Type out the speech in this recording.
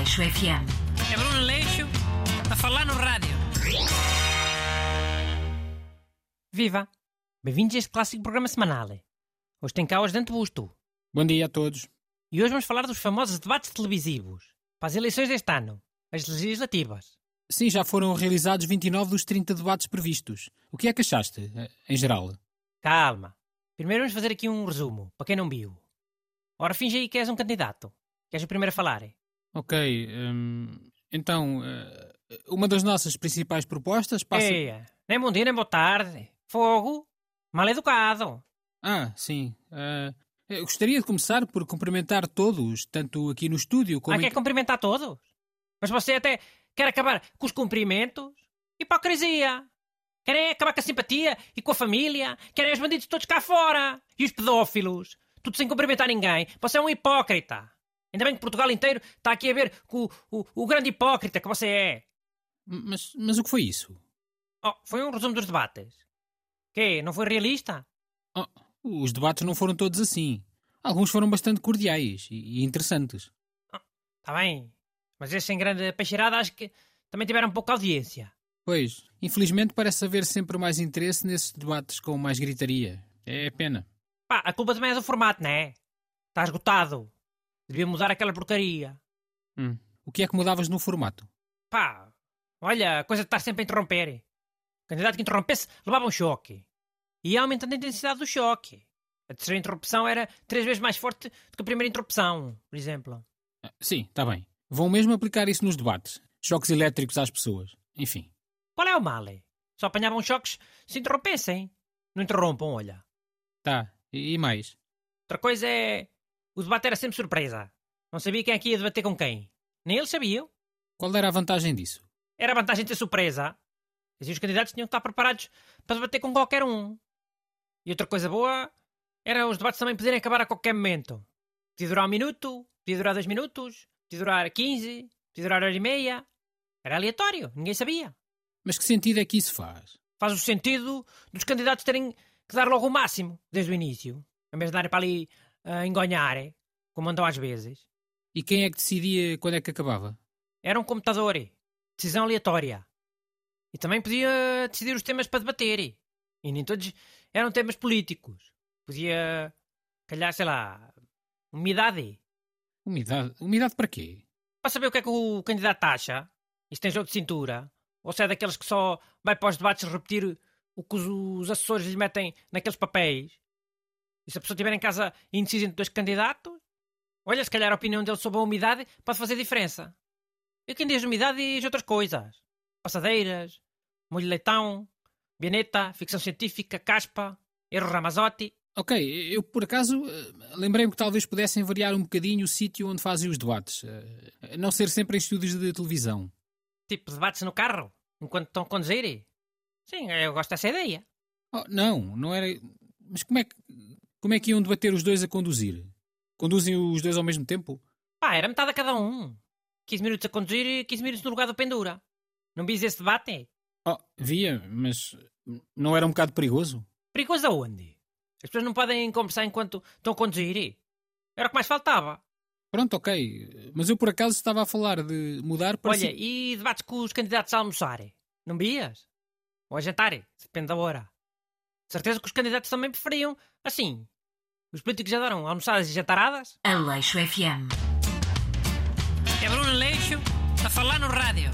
Aleixo FM. É Bruno Leixo a falar no rádio. Viva! Bem-vindos a este clássico programa semanal. Hoje tem cá o Ajudante Busto. Bom dia a todos. E hoje vamos falar dos famosos debates televisivos para as eleições deste ano, as legislativas. Sim, já foram realizados 29 dos 30 debates previstos. O que é que achaste, eh, em geral? Calma. Primeiro vamos fazer aqui um resumo, para quem não viu. Ora, finge aí que és um candidato. Queres o primeiro a falar? Ok, hum, então, eh, uma das nossas principais propostas passa... Eia, nem bom dia nem boa tarde. Fogo. Mal educado. Ah, sim. eh, eu gostaria de começar por cumprimentar todos, tanto aqui no estúdio como... Ah, quer cumprimentar todos? Mas você até quer acabar com os cumprimentos? Hipocrisia! Querem acabar com a simpatia e com a família? Querem os bandidos todos cá fora? E os pedófilos? Tudo sem cumprimentar ninguém? Você é um hipócrita! Ainda bem que Portugal inteiro está aqui a ver com o, o, o grande hipócrita que você é. Mas, mas o que foi isso? Oh, foi um resumo dos debates. Quê? Não foi realista? Oh, os debates não foram todos assim. Alguns foram bastante cordiais e, e interessantes. Está bem. Mas esses sem grande peixeirada acho que também tiveram pouca audiência. Pois, infelizmente parece haver sempre mais interesse nesses debates com mais gritaria. É pena. Pá, a culpa também é do formato, não é? Está esgotado. Devia mudar aquela porcaria. Hum. O que é que mudavas no formato? Pá, olha, a coisa de estar sempre a interromper. O candidato que interrompesse levava um choque. E aumentando a intensidade do choque. A terceira interrupção era três vezes mais forte do que a primeira interrupção, por exemplo. Ah, Sim, está bem. Vão mesmo aplicar isso nos debates. Choques elétricos às pessoas. Enfim. Qual é o mal? Só apanhavam choques se interrompessem. Não interrompam, olha. Tá. E mais? Outra coisa é. O debate era sempre surpresa. Não sabia quem é que ia debater com quem. Nem eles sabiam. Qual era a vantagem disso? Era a vantagem de ter surpresa. Assim os candidatos tinham que estar preparados para debater com qualquer um. E outra coisa boa era os debates também poderem acabar a qualquer momento. Podia durar um minuto, podia durar dois minutos, podia durar 15, podia durar hora e meia. Era aleatório, ninguém sabia. Mas que sentido é que isso faz? Faz o sentido dos candidatos terem que dar logo o máximo, desde o início. Em vez de darem para ali a engonhar, como andam às vezes. E quem é que decidia quando é que acabava? Era um computador. Decisão aleatória. E também podia decidir os temas para debater. E nem todos eram temas políticos. Podia, calhar, sei lá, umidade. Umidade? Umidade para quê? Para saber o que é que o candidato acha. E se tem jogo de cintura. Ou se é daqueles que só vai para os debates repetir o que os, os assessores lhe metem naqueles papéis. E se a pessoa estiver em casa indecisa entre dois candidatos, olha, se calhar a opinião dele sobre a umidade pode fazer diferença. E quem diz umidade diz outras coisas. Passadeiras, molho de leitão, bianeta, ficção científica, caspa, erro Ramazotti. Ok, eu por acaso eh, lembrei-me que talvez pudessem variar um bocadinho o sítio onde fazem os debates. Eh, Não ser sempre em estúdios de televisão. Tipo, debates no carro, enquanto estão a conduzir. Sim, eu gosto dessa ideia. Oh, não, não era. Mas como é que. Como é que iam debater os dois a conduzir? Conduzem os dois ao mesmo tempo? Pá, era metade a cada um. 15 minutos a conduzir e 15 minutos no lugar do pendura. Não vis esse debate? Oh, via, mas não era um bocado perigoso? Perigoso aonde? As pessoas não podem conversar enquanto estão a conduzir? Era o que mais faltava. Pronto, ok. Mas eu por acaso estava a falar de mudar para. Olha, si- e debates com os candidatos a almoçar? Não vias? Ou a jantar? Depende da hora. Certeza que os candidatos também preferiam assim. Os políticos adoram almoçadas e jantaradas? Aleixo FM. É Bruno Leixo a falar no rádio.